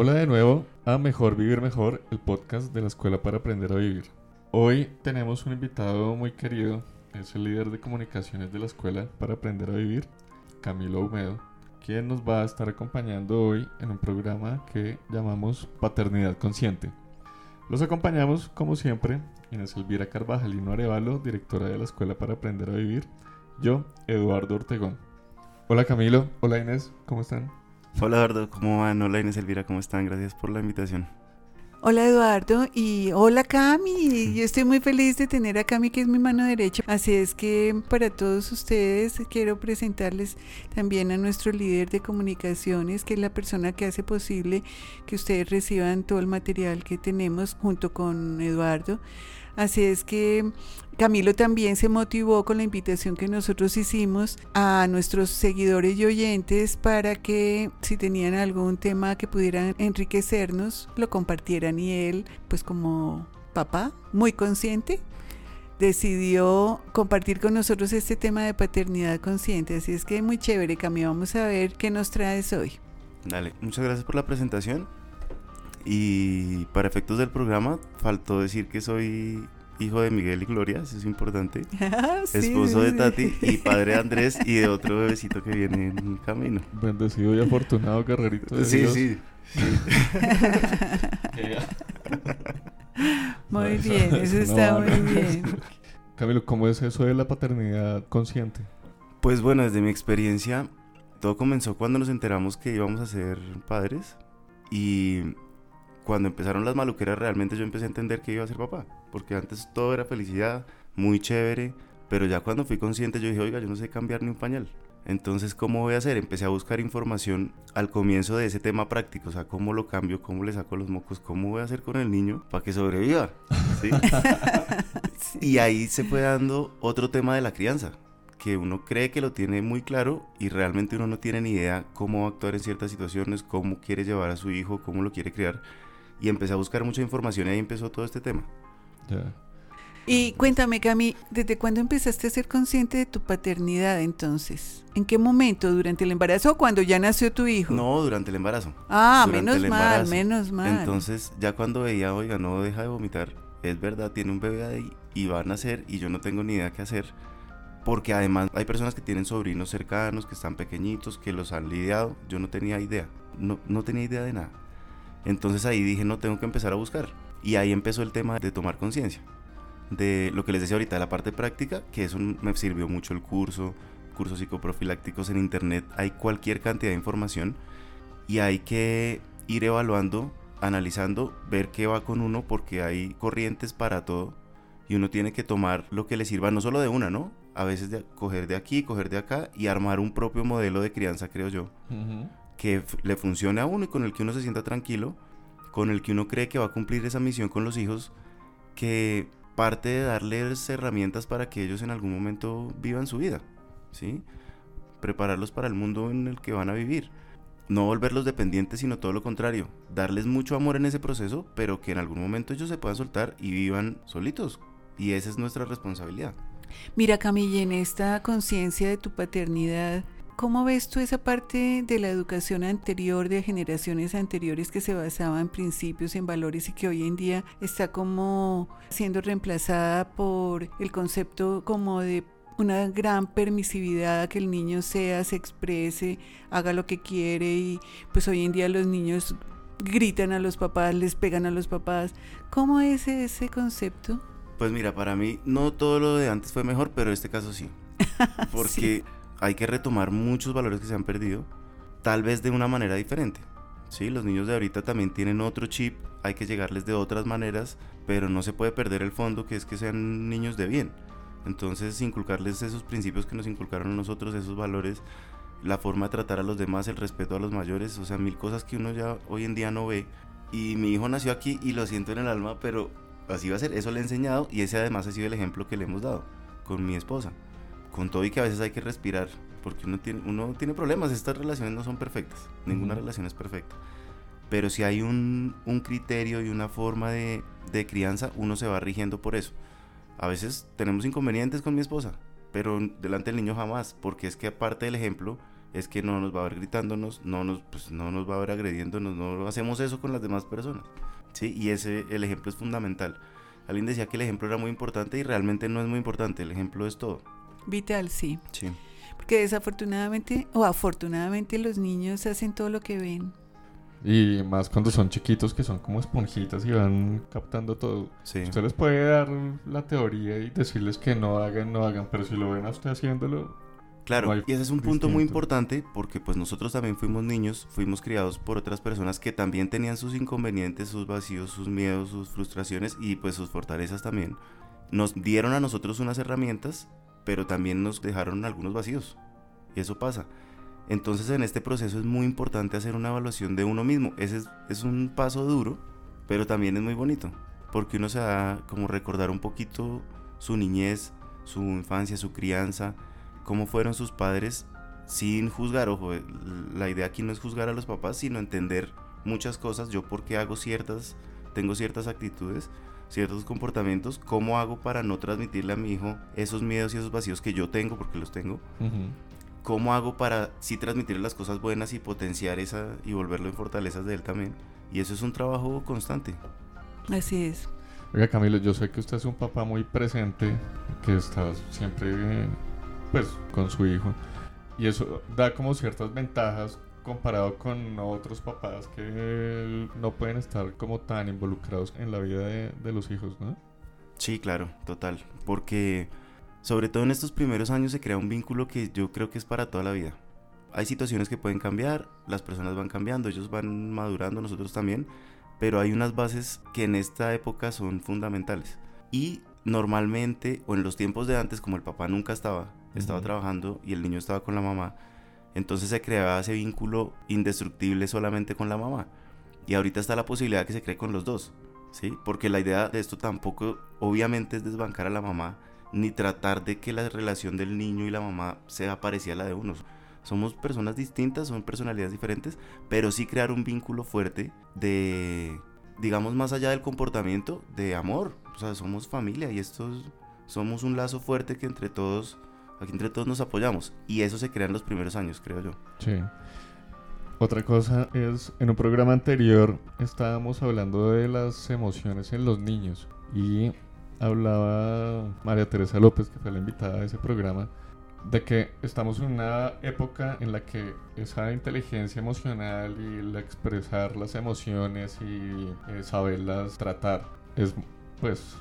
Hola de nuevo a Mejor Vivir Mejor, el podcast de la Escuela para Aprender a Vivir. Hoy tenemos un invitado muy querido, es el líder de comunicaciones de la Escuela para Aprender a Vivir, Camilo Humedo, quien nos va a estar acompañando hoy en un programa que llamamos Paternidad Consciente. Los acompañamos, como siempre, Inés Elvira Carvajalino Arevalo, directora de la Escuela para Aprender a Vivir, yo, Eduardo Ortegón. Hola Camilo, hola Inés, ¿cómo están? Hola Eduardo, ¿cómo van? Hola Inés Elvira, ¿cómo están? Gracias por la invitación. Hola Eduardo y hola Cami. Yo estoy muy feliz de tener a Cami que es mi mano derecha. Así es que para todos ustedes quiero presentarles también a nuestro líder de comunicaciones, que es la persona que hace posible que ustedes reciban todo el material que tenemos junto con Eduardo. Así es que Camilo también se motivó con la invitación que nosotros hicimos a nuestros seguidores y oyentes para que si tenían algún tema que pudieran enriquecernos, lo compartieran y él, pues como papá, muy consciente, decidió compartir con nosotros este tema de paternidad consciente. Así es que muy chévere, Camilo. Vamos a ver qué nos traes hoy. Dale, muchas gracias por la presentación. Y para efectos del programa, faltó decir que soy hijo de Miguel y Gloria, eso es importante. Ah, sí, Esposo sí, de sí. Tati y padre de Andrés y de otro bebecito que viene en camino. Bendecido y afortunado guerrerito de Sí, Dios. sí. Muy bien, eso está muy bien. Camilo, ¿cómo es eso de la paternidad consciente? Pues bueno, desde mi experiencia, todo comenzó cuando nos enteramos que íbamos a ser padres y cuando empezaron las maluqueras realmente yo empecé a entender que iba a ser papá, porque antes todo era felicidad, muy chévere, pero ya cuando fui consciente yo dije, oiga, yo no sé cambiar ni un pañal. Entonces, ¿cómo voy a hacer? Empecé a buscar información al comienzo de ese tema práctico, o sea, cómo lo cambio, cómo le saco los mocos, cómo voy a hacer con el niño para que sobreviva. ¿sí? Y ahí se fue dando otro tema de la crianza, que uno cree que lo tiene muy claro y realmente uno no tiene ni idea cómo actuar en ciertas situaciones, cómo quiere llevar a su hijo, cómo lo quiere criar. Y empecé a buscar mucha información y ahí empezó todo este tema. Ya. Y cuéntame, Cami, ¿desde cuándo empezaste a ser consciente de tu paternidad entonces? ¿En qué momento? ¿Durante el embarazo o cuando ya nació tu hijo? No, durante el embarazo. Ah, durante menos el mal, embarazo. menos mal. Entonces ya cuando veía, oiga, no deja de vomitar, es verdad, tiene un bebé ahí y va a nacer y yo no tengo ni idea qué hacer. Porque además hay personas que tienen sobrinos cercanos, que están pequeñitos, que los han lidiado. Yo no tenía idea, no, no tenía idea de nada. Entonces ahí dije, no, tengo que empezar a buscar. Y ahí empezó el tema de tomar conciencia. De lo que les decía ahorita, la parte práctica, que eso me sirvió mucho el curso, cursos psicoprofilácticos en internet. Hay cualquier cantidad de información y hay que ir evaluando, analizando, ver qué va con uno, porque hay corrientes para todo y uno tiene que tomar lo que le sirva, no solo de una, ¿no? A veces de coger de aquí, coger de acá y armar un propio modelo de crianza, creo yo Ujú. Que le funcione a uno y con el que uno se sienta tranquilo, con el que uno cree que va a cumplir esa misión con los hijos, que parte de darles herramientas para que ellos en algún momento vivan su vida, ¿sí? Prepararlos para el mundo en el que van a vivir. No volverlos dependientes, sino todo lo contrario. Darles mucho amor en ese proceso, pero que en algún momento ellos se puedan soltar y vivan solitos. Y esa es nuestra responsabilidad. Mira, Camille, en esta conciencia de tu paternidad, ¿cómo ves tú esa parte de la educación anterior, de generaciones anteriores que se basaba en principios, en valores y que hoy en día está como siendo reemplazada por el concepto como de una gran permisividad a que el niño sea, se exprese, haga lo que quiere y pues hoy en día los niños gritan a los papás, les pegan a los papás. ¿Cómo es ese concepto? Pues mira, para mí no todo lo de antes fue mejor, pero este caso sí. Porque hay que retomar muchos valores que se han perdido, tal vez de una manera diferente. Sí, los niños de ahorita también tienen otro chip, hay que llegarles de otras maneras, pero no se puede perder el fondo que es que sean niños de bien. Entonces, inculcarles esos principios que nos inculcaron nosotros, esos valores, la forma de tratar a los demás, el respeto a los mayores, o sea, mil cosas que uno ya hoy en día no ve. Y mi hijo nació aquí y lo siento en el alma, pero así va a ser, eso le he enseñado y ese además ha sido el ejemplo que le hemos dado con mi esposa. Con todo y que a veces hay que respirar, porque uno tiene, uno tiene problemas, estas relaciones no son perfectas, ninguna Ujú. relación es perfecta. Pero si hay un, un criterio y una forma de, de crianza, uno se va rigiendo por eso. A veces tenemos inconvenientes con mi esposa, pero delante del niño jamás, porque es que aparte del ejemplo, es que no nos va a ver gritándonos, no nos, pues, no nos va a ver agrediéndonos, no hacemos eso con las demás personas. ¿sí? Y ese, el ejemplo es fundamental. Alguien decía que el ejemplo era muy importante y realmente no es muy importante, el ejemplo es todo. Vital, sí. Sí. Porque desafortunadamente o afortunadamente los niños hacen todo lo que ven. Y más cuando son chiquitos que son como esponjitas y van captando todo. Sí. Usted les puede dar la teoría y decirles que no hagan, no hagan, pero si lo ven a usted haciéndolo, Claro, No y ese es un punto muy importante porque pues nosotros también fuimos niños, fuimos criados por otras personas que también tenían sus inconvenientes, sus vacíos, sus miedos, sus frustraciones y pues sus fortalezas también. Nos dieron a nosotros unas herramientas, pero también nos dejaron algunos vacíos. Y eso pasa. Entonces en este proceso es muy importante hacer una evaluación de uno mismo. Ese es, un paso duro, pero también es muy bonito, porque uno se da como recordar un poquito su niñez, su infancia, su crianza, cómo fueron sus padres sin juzgar. Ojo, eh, la idea aquí no es juzgar a los papás, sino entender muchas cosas. Yo por qué hago ciertas, tengo ciertas actitudes, ciertos comportamientos, cómo hago para no transmitirle a mi hijo esos miedos y esos vacíos que yo tengo, porque los tengo. ¿Cómo hago para sí transmitirle las cosas buenas y potenciar esa y volverlo en fortalezas de él también? Y eso es un trabajo constante. Así es. Oiga Camilo, yo sé que usted es un papá muy presente, que está siempre eh, pues con su hijo y eso da como ciertas ventajas comparado con otros papás que no pueden estar como tan involucrados en la vida de, de los hijos, ¿no? Sí, claro, total. Porque sobre todo en estos primeros años se crea un vínculo que yo creo que es para toda la vida. Hay situaciones que pueden cambiar, las personas van cambiando, ellos van madurando, nosotros también, pero hay unas bases que en esta época son fundamentales. Y normalmente, o en los tiempos de antes, como el papá nunca estaba, estaba trabajando y el niño estaba con la mamá, entonces se creaba ese vínculo indestructible solamente con la mamá. Y ahorita está la posibilidad que se cree con los dos. ¿sí? Porque la idea de esto tampoco, obviamente, es desbancar a la mamá, ni tratar de que la relación del niño y la mamá sea parecida a la de uno. Somos personas distintas, son personalidades diferentes, pero sí crear un vínculo fuerte de, digamos, más allá del comportamiento, de amor. O sea, somos familia y esto es- somos un lazo fuerte que entre todos, aquí entre todos nos apoyamos. Y eso se crea en los primeros años, creo yo. Sí. Otra cosa es, en un programa anterior estábamos hablando de las emociones en los niños y hablaba María Teresa López, que fue la invitada de ese programa, de que estamos en una época en la que esa inteligencia emocional y el expresar las emociones y eh, saberlas tratar es pues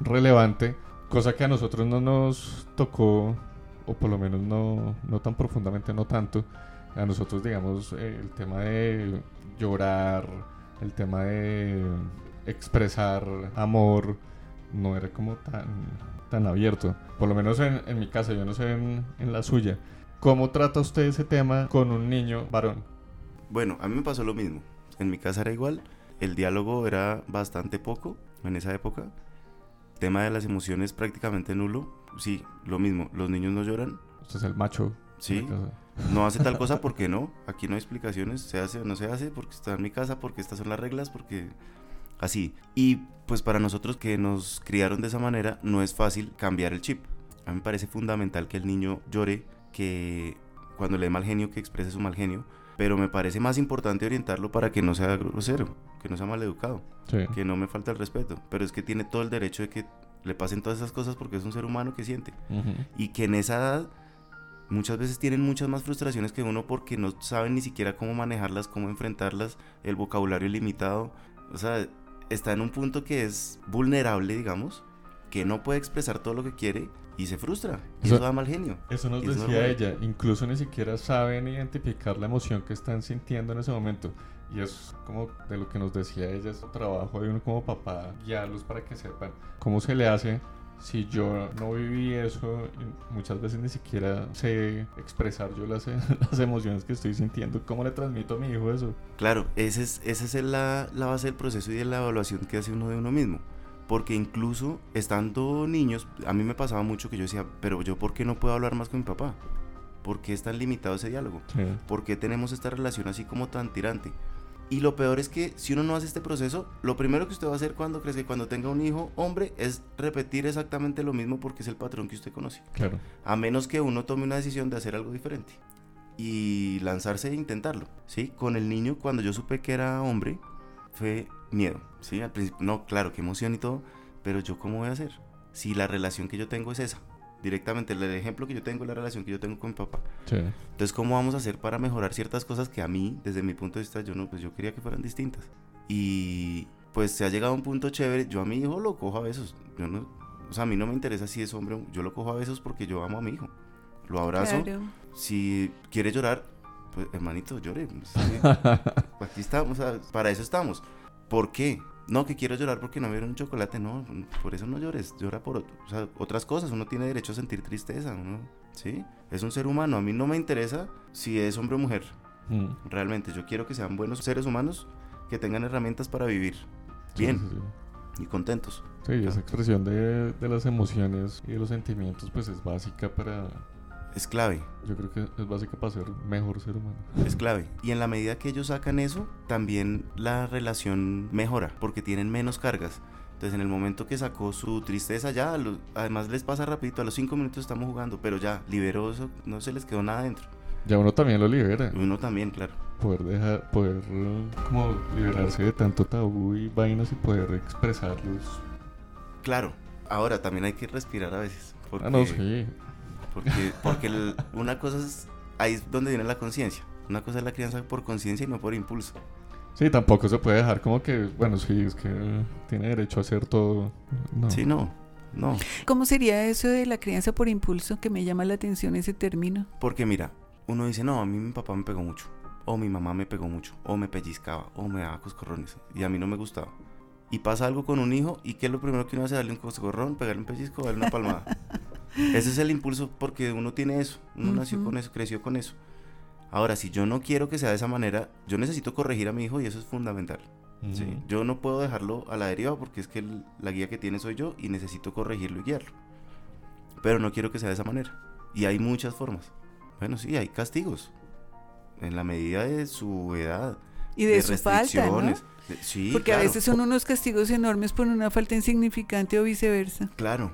relevante, cosa que a nosotros no nos tocó, o por lo menos no, no tan profundamente, no tanto, a nosotros, digamos, eh, el tema de llorar, el tema de expresar amor, no era como tan, tan abierto. Por lo menos en, en mi casa, yo no sé en, en la suya. ¿Cómo trata usted ese tema con un niño varón? Bueno, a mí me pasó lo mismo. En mi casa era igual. El diálogo era bastante poco en esa época. Tema de las emociones prácticamente nulo. Sí, lo mismo. Los niños no lloran. Usted es el macho. Sí, no hace tal cosa porque no. Aquí no hay explicaciones. Se hace o no se hace porque está en mi casa, porque estas son las reglas, porque así. Y pues para nosotros que nos criaron de esa manera, no es fácil cambiar el chip. A mí me parece fundamental que el niño llore, que cuando le dé mal genio, que exprese su mal genio. Pero me parece más importante orientarlo para que no sea grosero, que no sea maleducado, Sí. que no me falte el respeto. Pero es que tiene todo el derecho de que le pasen todas esas cosas porque es un ser humano que siente Ujú. y que en esa edad muchas veces tienen muchas más frustraciones que uno porque no saben ni siquiera cómo manejarlas, cómo enfrentarlas, el vocabulario limitado, o sea, está en un punto que es vulnerable, digamos, que no puede expresar todo lo que quiere y se frustra, y Eso- eso da mal genio. Eso nos decía ella, incluso ni siquiera saben identificar la emoción que están sintiendo en ese momento. Y es como de lo que nos decía ella, es un trabajo de uno como papá, guiarlos para que sepan cómo se le hace si yo no viví eso, muchas veces ni siquiera sé expresar yo las, las emociones que estoy sintiendo, cómo le transmito a mi hijo eso. Claro, esa es, esa es la, la base del proceso y de la evaluación que hace uno de uno mismo. Porque incluso estando niños, a mí me pasaba mucho que yo decía, pero yo ¿por qué no puedo hablar más con mi papá? ¿Por qué es tan limitado ese diálogo? Sí. ¿Por qué tenemos esta relación así como tan tirante? Y lo peor es que si uno no hace este proceso, lo primero que usted va a hacer cuando crezca, cuando tenga un hijo hombre, es repetir exactamente lo mismo porque es el patrón que usted conoce. Claro. A menos que uno tome una decisión de hacer algo diferente. y lanzarse e intentarlo, ¿sí? Con el niño, cuando yo supe que era hombre, fue miedo, ¿sí? Al principio, no, claro, qué emoción y todo, pero yo cómo voy a hacer si la relación que yo tengo es esa. Directamente, el ejemplo que yo tengo es la relación que yo tengo con mi papá. Sí. Entonces, ¿cómo vamos a hacer para mejorar ciertas cosas que a mí, desde mi punto de vista, yo no, pues yo quería que fueran distintas? Y pues se ha llegado a un punto chévere. Yo a mi hijo lo cojo a besos. Yo no, o sea, a mí no me interesa si es hombre. o- Yo lo cojo a besos porque yo amo a mi hijo. Lo abrazo. Claro. Si quiere llorar, pues hermanito, llore. Sí. Aquí estamos, o sea, para eso estamos. ¿Por qué? No, que quiero llorar porque no me dieron un chocolate. No, por eso no llores. Llora por ot- o sea, otras cosas. Uno tiene derecho a sentir tristeza. uno- ¿Sí? Es un ser humano. A mí no me interesa si es hombre o mujer. Mm. Realmente, yo quiero que sean buenos seres humanos que tengan herramientas para vivir bien sí, sí. y contentos. Sí, esa expresión de, de las emociones y de los sentimientos pues es básica para, Es clave. yo creo que es básica para ser mejor ser humano. Es clave. Y en la medida que ellos sacan eso, también la relación mejora, porque tienen menos cargas. Entonces, en el momento que sacó su tristeza, ya, lo- además les pasa rapidito, a los cinco minutos estamos jugando, pero ya, liberó eso, no se les quedó nada dentro. Ya uno también lo libera, Uno también, claro. poder dejar, poder como liberarse de tanto tabú y vainas y poder expresarlos. Claro. Ahora, también hay que respirar a veces. Porque, Ah, no, sí. Porque, porque el- una cosa es, ahí es donde viene la conciencia. Una cosa es la crianza por conciencia y no por impulso. Sí, tampoco se puede dejar como que, bueno, sí, es que tiene derecho a hacer todo. No. Sí, no, no. ¿Cómo sería eso de la crianza por impulso? Que me llama la atención ese término. Porque mira, uno dice, no, a mí mi papá me pegó mucho, o mi mamá me pegó mucho, o me pellizcaba, o me daba coscorrones, y a mí no me gustaba. Y pasa algo con un hijo, ¿y qué es lo primero que uno hace? Darle un coscorrón, pegarle un pellizco, darle una palmada. Ese es el impulso porque uno tiene eso, uno nació con eso, creció con eso. Ahora, si yo no quiero que sea de esa manera, yo necesito corregir a mi hijo y eso es fundamental. Yo no puedo dejarlo a la deriva porque es que el- la guía que tiene soy yo y necesito corregirlo y guiarlo. Pero no quiero que sea de esa manera. Y hay muchas formas. Bueno, sí, hay castigos. En la medida de su edad. Y de, su falta, ¿no? De- sí, Porque a veces son unos castigos enormes por una falta insignificante o viceversa. Claro.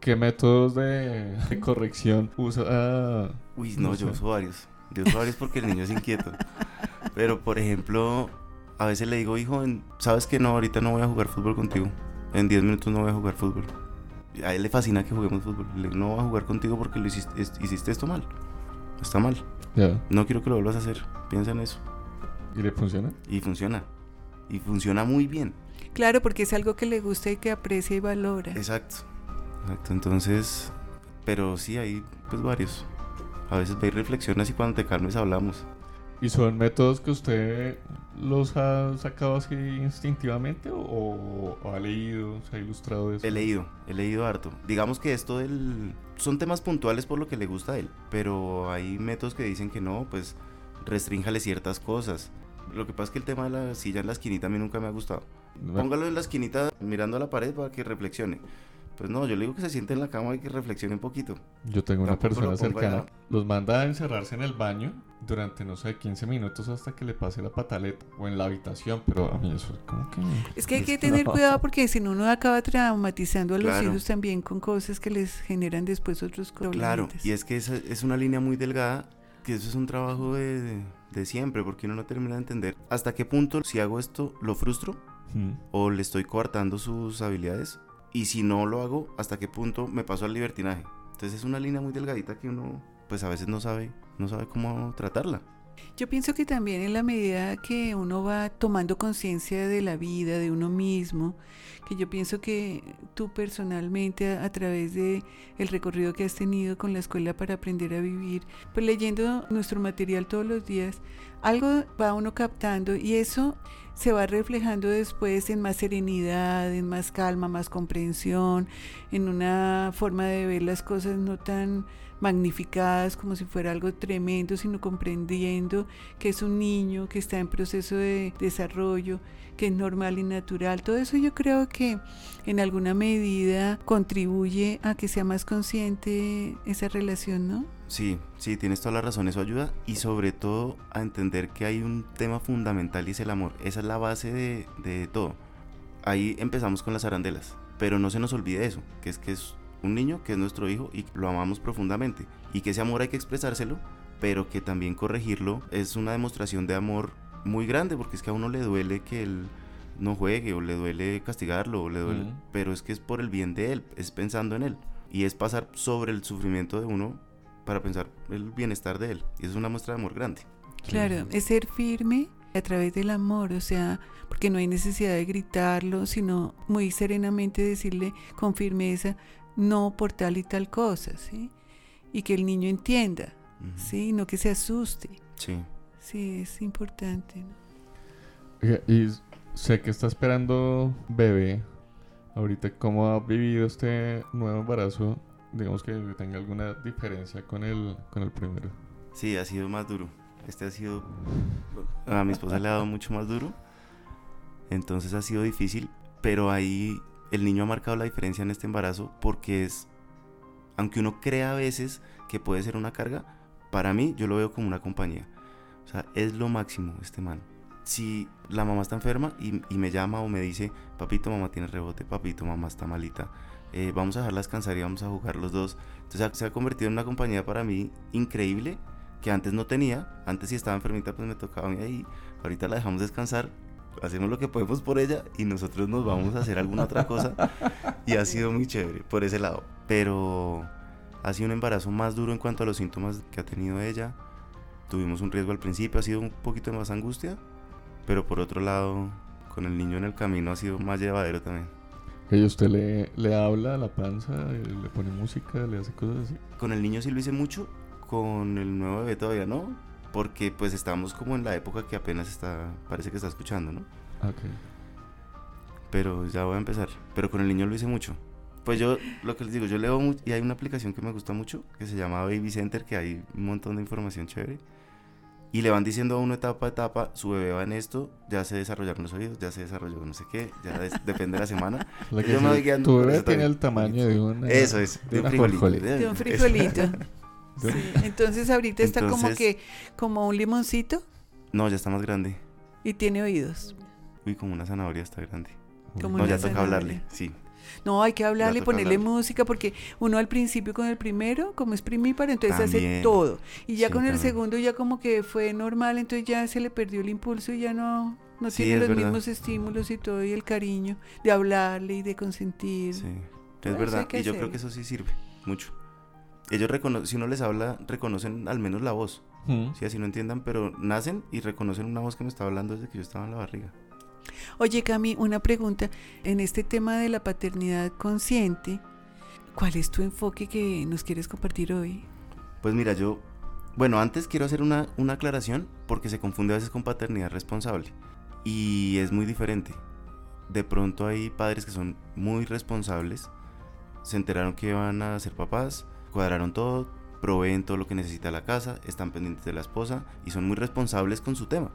¿Qué métodos de, de corrección usa? ah, Uy, no, No yo sé. uso varios. Yo uso varios porque el niño es inquieto. Pero, por ejemplo, a veces le digo, hijo, ¿sabes que no? Ahorita no voy a jugar fútbol contigo. En 10 minutos no voy a jugar fútbol. A él le fascina que juguemos fútbol. Le digo, no voy a jugar contigo porque lo hiciste, es- hiciste esto mal. Está mal. ya. No quiero que lo vuelvas a hacer. Piensa en eso. ¿Y le funciona? Y funciona. Y funciona muy bien. Claro, porque es algo que le gusta y que aprecia y valora. Exacto. Exacto. Entonces, pero sí hay pues varios. A veces ve y reflexionas y cuando te calmes hablamos. ¿Y son métodos que usted los ha sacado así instintivamente o, o ha leído, se ha ilustrado eso? He leído, he leído harto. Digamos que esto del... Son temas puntuales por lo que le gusta a él, pero hay métodos que dicen que no, pues restrínjale ciertas cosas. Lo que pasa es que el tema de la silla en la esquinita a mí nunca me ha gustado. Póngalo en la esquinita mirando a la pared para que reflexione. Pues no, yo le digo que se siente en la cama y que reflexione un poquito. Yo tengo una Tampoco persona lo cercana. allá. Los manda a encerrarse en el baño durante, no sé, 15 minutos hasta que le pase la pataleta o en la habitación, pero a mí eso es como que... Es que hay que tener cuidado porque si no uno acaba traumatizando a los Claro. hijos también con cosas que les generan después otros problemas. Claro, y es que esa es una línea muy delgada, que eso es un trabajo de, de- de siempre, porque uno no termina de entender hasta qué punto si hago esto lo frustro o le estoy coartando sus habilidades y si no lo hago, hasta qué punto me paso al libertinaje. Entonces es una línea muy delgadita que uno pues a veces no sabe, no sabe cómo tratarla. Yo pienso que también en la medida que uno va tomando conciencia de la vida, de uno mismo, que yo pienso que tú personalmente a, través de el recorrido que has tenido con la escuela para aprender a vivir, pues leyendo nuestro material todos los días, algo va uno captando y eso se va reflejando después en más serenidad, en más calma, más comprensión, en una forma de ver las cosas no tan magnificadas como si fuera algo tremendo, sino comprendiendo que es un niño que está en proceso de desarrollo, que es normal y natural. Todo eso yo creo que en alguna medida contribuye a que sea más consciente esa relación, ¿no? Sí, sí, tienes toda la razón, eso ayuda y sobre todo a entender que hay un tema fundamental y es el amor. Esa es la base de, de todo. Ahí empezamos con las arandelas, pero no se nos olvide eso, que es que es un niño que es nuestro hijo y lo amamos profundamente y que ese amor hay que expresárselo pero que también corregirlo es una demostración de amor muy grande, porque es que a uno le duele que él no juegue o le duele castigarlo, o le duele, pero es que es por el bien de él, es pensando en él. Y es pasar sobre el sufrimiento de uno para pensar el bienestar de él. Y eso es una muestra de amor grande. Claro, es ser firme a través del amor, o sea, porque no hay necesidad de gritarlo, sino muy serenamente decirle con firmeza, no por tal y tal cosa, ¿sí? Y que el niño entienda, Ujú. ¿sí? No que se asuste. Sí. Sí, es importante. ¿no? Y sé que está esperando bebé. Ahorita, ¿cómo ha vivido este nuevo embarazo? Digamos que tenga alguna diferencia con el, con el primero. Sí, ha sido más duro. Este ha sido... A mi esposa le ha dado mucho más duro. Entonces ha sido difícil. Pero ahí el niño ha marcado la diferencia en este embarazo porque es... Aunque uno crea a veces que puede ser una carga, para mí yo lo veo como una compañía. O sea, es lo máximo este man. Si la mamá está enferma y, me llama o me dice, papito, mamá tiene rebote, papito, mamá está malita, eh, vamos a dejarla descansar y vamos a jugar los dos. Entonces se ha convertido en una compañía para mí increíble que antes no tenía. Antes si estaba enfermita pues me tocaba a mí ahí. Ahorita la dejamos descansar, hacemos lo que podemos por ella y nosotros nos vamos a hacer alguna otra cosa. Y ha sido muy chévere por ese lado. Pero ha sido un embarazo más duro en cuanto a los síntomas que ha tenido ella. Tuvimos un riesgo al principio, ha sido un poquito más angustia. Pero por otro lado, con el niño en el camino ha sido más llevadero también. ¿Y usted le, le habla a la panza, eh, le pone música, le hace cosas así? Con el niño sí lo hice mucho, con el nuevo bebé todavía no, porque pues estamos como en la época que apenas está, parece que está escuchando, ¿no? Ah, Ok. Pero ya voy a empezar. Pero con el niño lo hice mucho. Pues yo, lo que les digo, yo leo mucho y hay una aplicación que me gusta mucho que se llama Baby Center, que hay un montón de información chévere. Y le van diciendo a uno etapa a etapa, su bebé va en esto, ya se desarrollaron los oídos, ya se desarrolló no sé qué, ya des- depende de la semana. La que Yo me voy guiando tu bebé eso tiene también. el tamaño de una... Eso es, de de un frijolito. frijolito. De un frijolito. De un- Sí, Entonces ahorita está como que, como un limoncito No, ya está más grande. y tiene oídos. Uy, como una zanahoria está grande. Como No, ya toca zanahoria. hablarle, sí. No, hay que hablarle, ponerle música, porque uno al principio con el primero, como es primíparo, entonces hace También. todo. Y ya Sí, con el también. segundo ya como que fue normal, entonces ya se le perdió el impulso y ya no, no Sí, tiene los verdad. mismos estímulos y todo, y el cariño de hablarle y de consentir. Sí, es verdad. Y yo creo que eso sí sirve mucho. Ellos reconocen, si uno les habla, reconocen al menos la voz. Mm. Si así no entiendan, pero nacen y reconocen una voz que me estaba hablando desde que yo estaba en la barriga. Oye, Cami, una pregunta. En este tema de la paternidad consciente, ¿cuál es tu enfoque que nos quieres compartir hoy? Pues mira, yo. Bueno, antes quiero hacer una, una aclaración porque se confunde a veces con paternidad responsable. Y es muy diferente. De pronto hay padres que son muy responsables, se enteraron que van a ser papás, cuadraron todo, proveen todo lo que necesita la casa, están pendientes de la esposa y son muy responsables con su tema.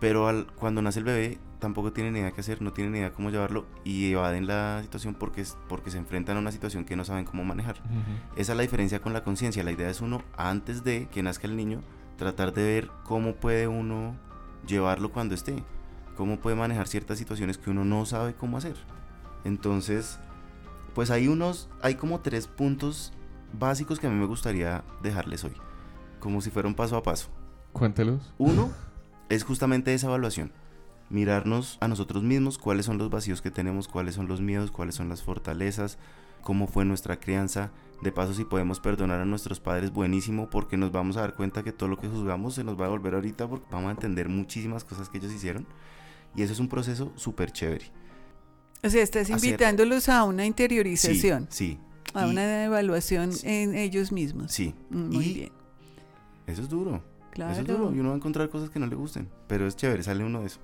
Pero al, cuando nace el bebé tampoco tienen idea qué hacer, no tienen idea cómo llevarlo y evaden la situación porque, porque se enfrentan a una situación que no saben cómo manejar. Ujú. Esa es la diferencia con la conciencia. La idea es uno, antes de que nazca el niño, tratar de ver cómo puede uno llevarlo cuando esté. Cómo puede manejar ciertas situaciones que uno no sabe cómo hacer. Entonces, pues hay unos, hay como tres puntos básicos que a mí me gustaría dejarles hoy. Como si fuera un paso a paso. Cuéntelos. Uno es justamente esa evaluación. Mirarnos a nosotros mismos, cuáles son los vacíos que tenemos, cuáles son los miedos, cuáles son las fortalezas, cómo fue nuestra crianza. De paso, si podemos perdonar a nuestros padres, buenísimo, porque nos vamos a dar cuenta que todo lo que juzgamos se nos va a volver ahorita, porque vamos a entender muchísimas cosas que ellos hicieron. Y eso es un proceso súper chévere. O sea, estás Hacer- invitándolos a una interiorización, sí, a y- una evaluación Sí. en ellos mismos. sí. Mm, Muy Y bien, Eso es duro. Claro. Eso es duro y uno va a encontrar cosas que no le gusten. Pero es chévere, sale uno de eso.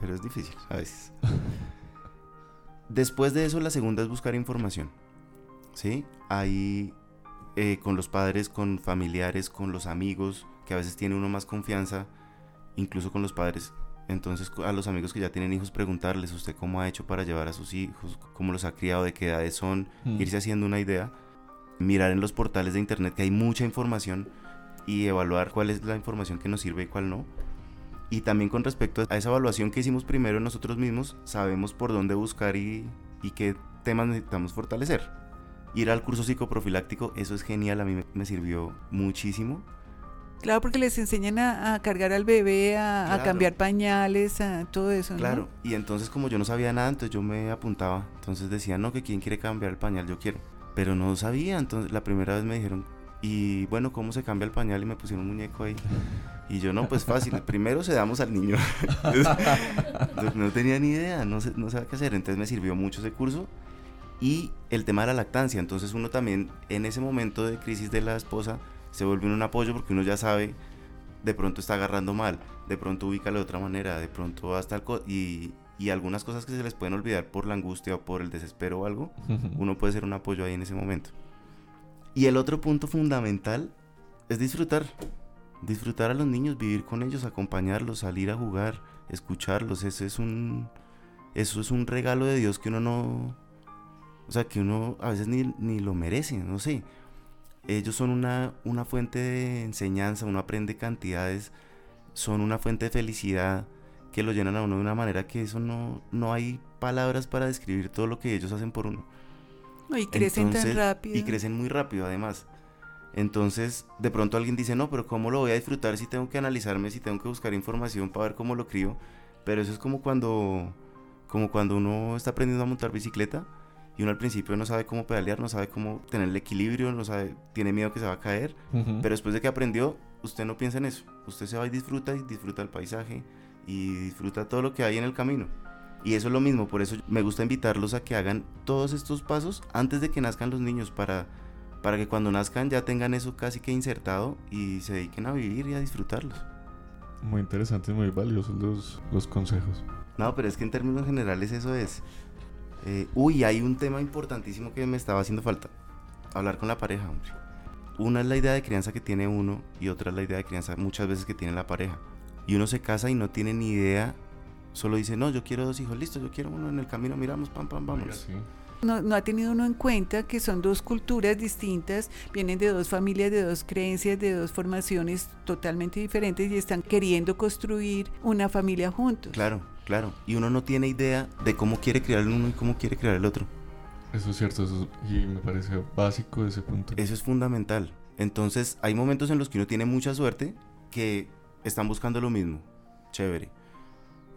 Pero es difícil a veces. Después de eso, la segunda es buscar información. ¿Sí? Ahí eh, con los padres, con familiares, con los amigos, que a veces tiene uno más confianza, incluso con los padres. Entonces, a los amigos que ya tienen hijos, preguntarles usted cómo ha hecho para llevar a sus hijos, cómo los ha criado, de qué edades son, Mm. irse haciendo una idea, mirar en los portales de internet que hay mucha información y evaluar cuál es la información que nos sirve y cuál no. Y también con respecto a esa evaluación que hicimos primero nosotros mismos, sabemos por dónde buscar y, y qué temas necesitamos fortalecer. Ir al curso psicoprofiláctico, eso es genial, a mí me, sirvió muchísimo. Claro, porque les enseñan a, a cargar al bebé, a, cambiar pañales, a todo eso, ¿no? Claro, y entonces como yo no sabía nada, entonces yo me apuntaba. Entonces decía, no, que quién quiere cambiar el pañal, yo quiero. Pero no sabía, entonces la primera vez me dijeron, y bueno, ¿cómo se cambia el pañal? Y me pusieron un muñeco ahí. Y yo, no, pues fácil, primero se damos al niño. Entonces, no tenía ni idea, no, sé, no sabía qué hacer. Entonces me sirvió mucho ese curso. Y el tema de la lactancia, entonces uno también en ese momento de crisis de la esposa se vuelve un apoyo porque uno ya sabe, de pronto está agarrando mal, de pronto ubica de otra manera, de pronto hasta el... co- Y, y algunas cosas que se les pueden olvidar por la angustia o por el desespero o algo, uno puede ser un apoyo ahí en ese momento. Y el otro punto fundamental es disfrutar. Disfrutar a los niños, vivir con ellos, acompañarlos, salir a jugar, escucharlos. Eso es un, eso es un regalo de Dios que uno no... O sea, que uno a veces ni, ni lo merece, no sé. Ellos son una, una fuente de enseñanza, uno aprende cantidades, son una fuente de felicidad que lo llenan a uno de una manera que eso no, no hay palabras para describir todo lo que ellos hacen por uno. Y crecen tan rápido. Y crecen muy rápido además. Entonces, de pronto alguien dice, no, pero ¿cómo lo voy a disfrutar si tengo que analizarme, si tengo que buscar información para ver cómo lo crío? Pero eso es como cuando, como cuando uno está aprendiendo a montar bicicleta y uno al principio no sabe cómo pedalear, no sabe cómo tener el equilibrio, no sabe, tiene miedo que se va a caer. Pero después de que aprendió, usted no piensa en eso. Usted se va y disfruta y disfruta el paisaje y disfruta todo lo que hay en el camino. Y eso es lo mismo, por eso me gusta invitarlos a que hagan todos estos pasos antes de que nazcan los niños para, para que cuando nazcan ya tengan eso casi que insertado y se dediquen a vivir y a disfrutarlos. Muy interesantes, muy valiosos los, los consejos. No, pero es que en términos generales eso es. Eh, uy, hay un tema importantísimo que me estaba haciendo falta. Hablar con la pareja, hombre. Una es la idea de crianza que tiene uno y otra es la idea de crianza muchas veces que tiene la pareja. Y uno se casa y no tiene ni idea, solo dice, no, yo quiero dos hijos, listo, yo quiero uno en el camino, miramos, pam, pam, vamos. No, no ha tenido uno en cuenta que son dos culturas distintas, vienen de dos familias, de dos creencias, de dos formaciones totalmente diferentes y están queriendo construir una familia juntos. Claro, claro. Y uno no tiene idea de cómo quiere criar el uno y cómo quiere criar el otro. Eso es cierto, eso es- y me parece básico ese punto. Eso es fundamental. Entonces, hay momentos en los que uno tiene mucha suerte que están buscando lo mismo. Chévere.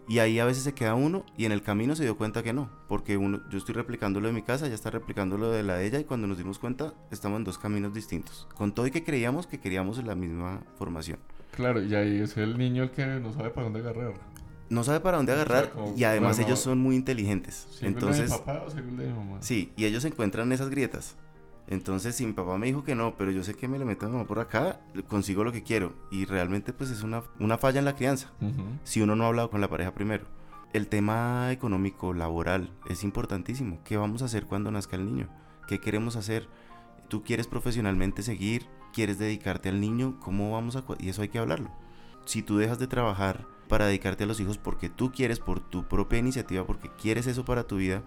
Y ahí a veces se queda uno y en el camino se dio cuenta que no. Porque uno, yo estoy replicando lo de mi casa, ya está replicando lo de la de ella y cuando nos dimos cuenta estamos en dos caminos distintos. Con todo y que creíamos que queríamos la misma formación. Claro, y ahí es el niño el que no sabe para dónde agarrar. No sabe para dónde agarrar como, y además bueno, ellos son muy inteligentes. ¿Sigo el de Entonces, mi papá o de mi mamá? Sí, y ellos encuentran esas grietas. Entonces, si mi papá me dijo que no, pero yo sé que me le meto a mi mamá por acá, consigo lo que quiero. Y realmente, pues es una, una falla en la crianza, si uno no ha hablado con la pareja primero. El tema económico, laboral, es importantísimo. ¿Qué vamos a hacer cuando nazca el niño? ¿Qué queremos hacer? ¿Tú quieres profesionalmente seguir? ¿Quieres dedicarte al niño? ¿Cómo vamos a...? Y eso hay que hablarlo. Si tú dejas de trabajar para dedicarte a los hijos porque tú quieres, por tu propia iniciativa, porque quieres eso para tu vida,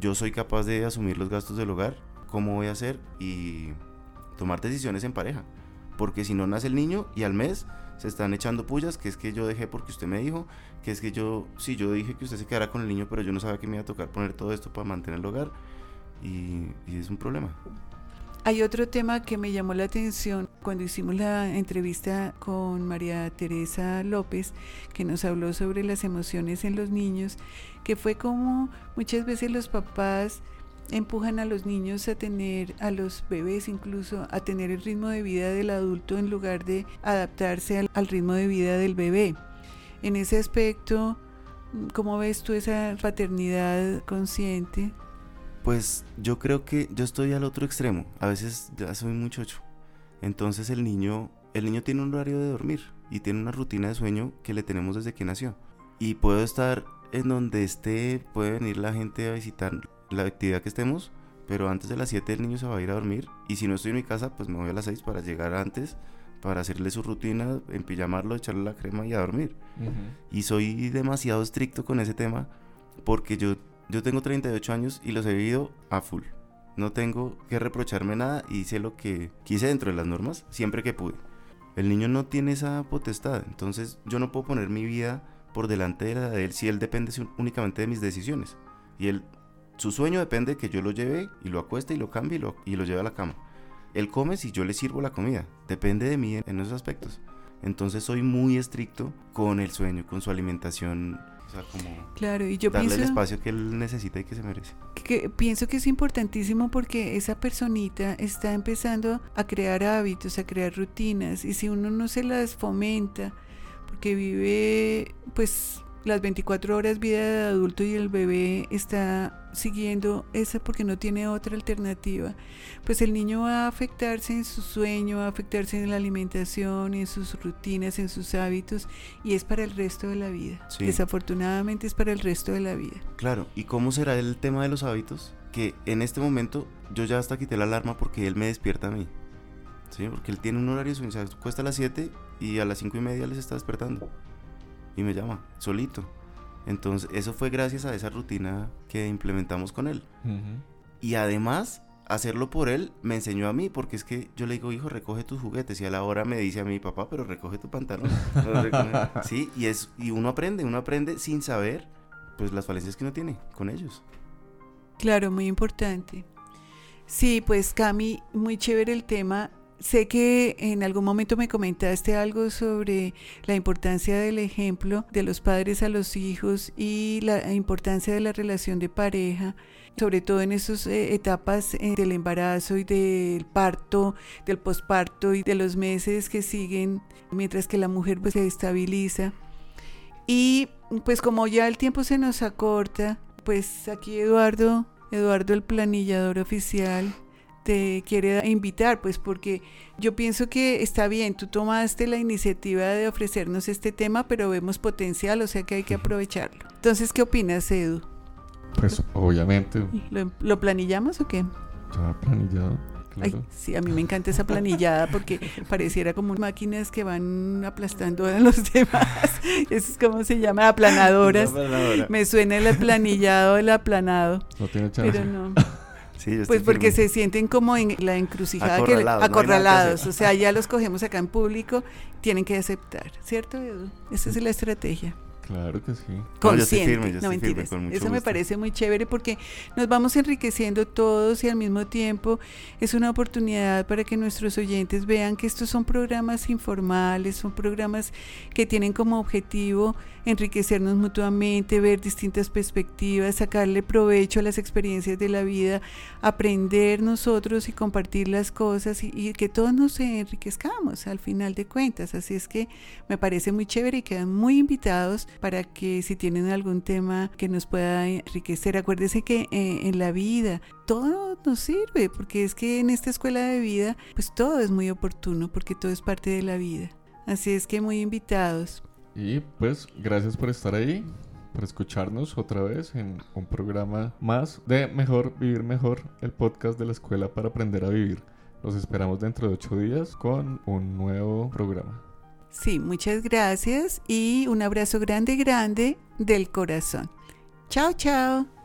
yo soy capaz de asumir los gastos del hogar, cómo voy a hacer y tomar decisiones en pareja. Porque si no nace el niño y al mes se están echando pullas, que es que yo dejé porque usted me dijo, que es que yo, sí, yo dije que usted se quedara con el niño, pero yo no sabía que me iba a tocar poner todo esto para mantener el hogar y, y es un problema. Hay otro tema que me llamó la atención cuando hicimos la entrevista con María Teresa López, que nos habló sobre las emociones en los niños, que fue como muchas veces los papás empujan a los niños a tener, a los bebés incluso, a tener el ritmo de vida del adulto en lugar de adaptarse al, ritmo de vida del bebé. En ese aspecto, ¿cómo ves tú esa paternidad consciente? Pues yo creo que yo estoy al otro extremo. A veces ya soy muy chocho. Entonces el niño, el niño tiene un horario de dormir y tiene una rutina de sueño que le tenemos desde que nació. Y puedo estar en donde esté, puede venir la gente a visitar la actividad que estemos, pero antes de las 7 el niño se va a ir a dormir. Y si no estoy en mi casa, pues me voy a las 6 para llegar antes, para hacerle su rutina, empillamarlo, echarle la crema y a dormir. Y soy demasiado estricto con ese tema porque yo, yo tengo 38 años y los he vivido a full. No tengo que reprocharme nada y hice lo que quise dentro de las normas siempre que pude. El niño no tiene esa potestad, entonces yo no puedo poner mi vida por delante de la de él si él depende únicamente de mis decisiones. Y él, su sueño depende de que yo lo lleve y lo acueste y lo cambie y lo, y lo lleve a la cama. Él come si yo le sirvo la comida. Depende de mí en esos aspectos. Entonces soy muy estricto con el sueño, con su alimentación. O sea, como Claro, y yo darle pienso el espacio que él necesita y que se merece. que pienso que es importantísimo porque esa personita está empezando a crear hábitos, a crear rutinas y si uno no se las fomenta porque vive pues las 24 horas vida de adulto y el bebé está siguiendo esa porque no tiene otra alternativa, pues el niño va a afectarse en su sueño, va a afectarse en la alimentación, en sus rutinas, en sus hábitos y es para el resto de la vida. Sí. Desafortunadamente es para el resto de la vida. Claro, ¿y cómo será el tema de los hábitos? Que en este momento yo ya hasta quité la alarma porque él me despierta a mí. ¿Sí? Porque él tiene un horario, sea, cuesta a las 7 y a las 5 y media les está despertando. Y me llama, solito. Entonces, eso fue gracias a esa rutina que implementamos con él. Y además, hacerlo por él me enseñó a mí, porque es que yo le digo, hijo, recoge tus juguetes. Y a la hora me dice a mi papá, pero recoge tu pantalón. No, recoge". sí, y, es, y uno aprende, uno aprende sin saber pues las falencias que uno tiene con ellos. Claro, muy importante. Sí, pues Cami, muy chévere el tema. Sé que en algún momento me comentaste algo sobre la importancia del ejemplo de los padres a los hijos y la importancia de la relación de pareja, sobre todo en esas eh, etapas eh, del embarazo y del parto, del posparto y de los meses que siguen mientras que la mujer pues, se estabiliza. Y pues como ya el tiempo se nos acorta, pues aquí Eduardo, Eduardo el planillador oficial, te quiere invitar, pues porque yo pienso que está bien, tú tomaste la iniciativa de ofrecernos este tema, pero vemos potencial, o sea que hay que aprovecharlo. Entonces, ¿qué opinas, Edu? Pues obviamente, ¿Lo, lo planillamos o qué? ya planillado, Ay, claro. sí, a mí me encanta esa planillada porque pareciera como máquinas que van aplastando a los demás. Eso es como se llama, aplanadoras. Me suena el planillado, el aplanado, No tiene chance. pero no. Sí, yo estoy Pues porque firme. se sienten como en la encrucijada, que- Acorralados, que acorralados. o sea, ya los cogemos acá en público, tienen que aceptar, ¿cierto, Edu? Esa es la estrategia. Claro que sí. No, yo Consciente. firme, yo no, firme, mentiras. con mucho Eso me parece muy chévere porque nos vamos enriqueciendo todos y al mismo tiempo es una oportunidad para que nuestros oyentes vean que estos son programas informales, son programas que tienen como objetivo enriquecernos mutuamente, ver distintas perspectivas, sacarle provecho a las experiencias de la vida, aprender nosotros y compartir las cosas y, que todos nos enriquezcamos al final de cuentas. Así es que me parece muy chévere y quedan muy invitados para que si tienen algún tema que nos pueda enriquecer, acuérdense que eh, en la vida todo nos sirve, porque es que en esta escuela de vida pues todo es muy oportuno, porque todo es parte de la vida. Así es que muy invitados. Y pues gracias por estar ahí, por escucharnos otra vez en un programa más de Mejor Vivir Mejor, el podcast de la escuela para aprender a vivir. Los esperamos dentro de ocho días con un nuevo programa. Sí, muchas gracias y un abrazo grande, grande del corazón. Chao, chao.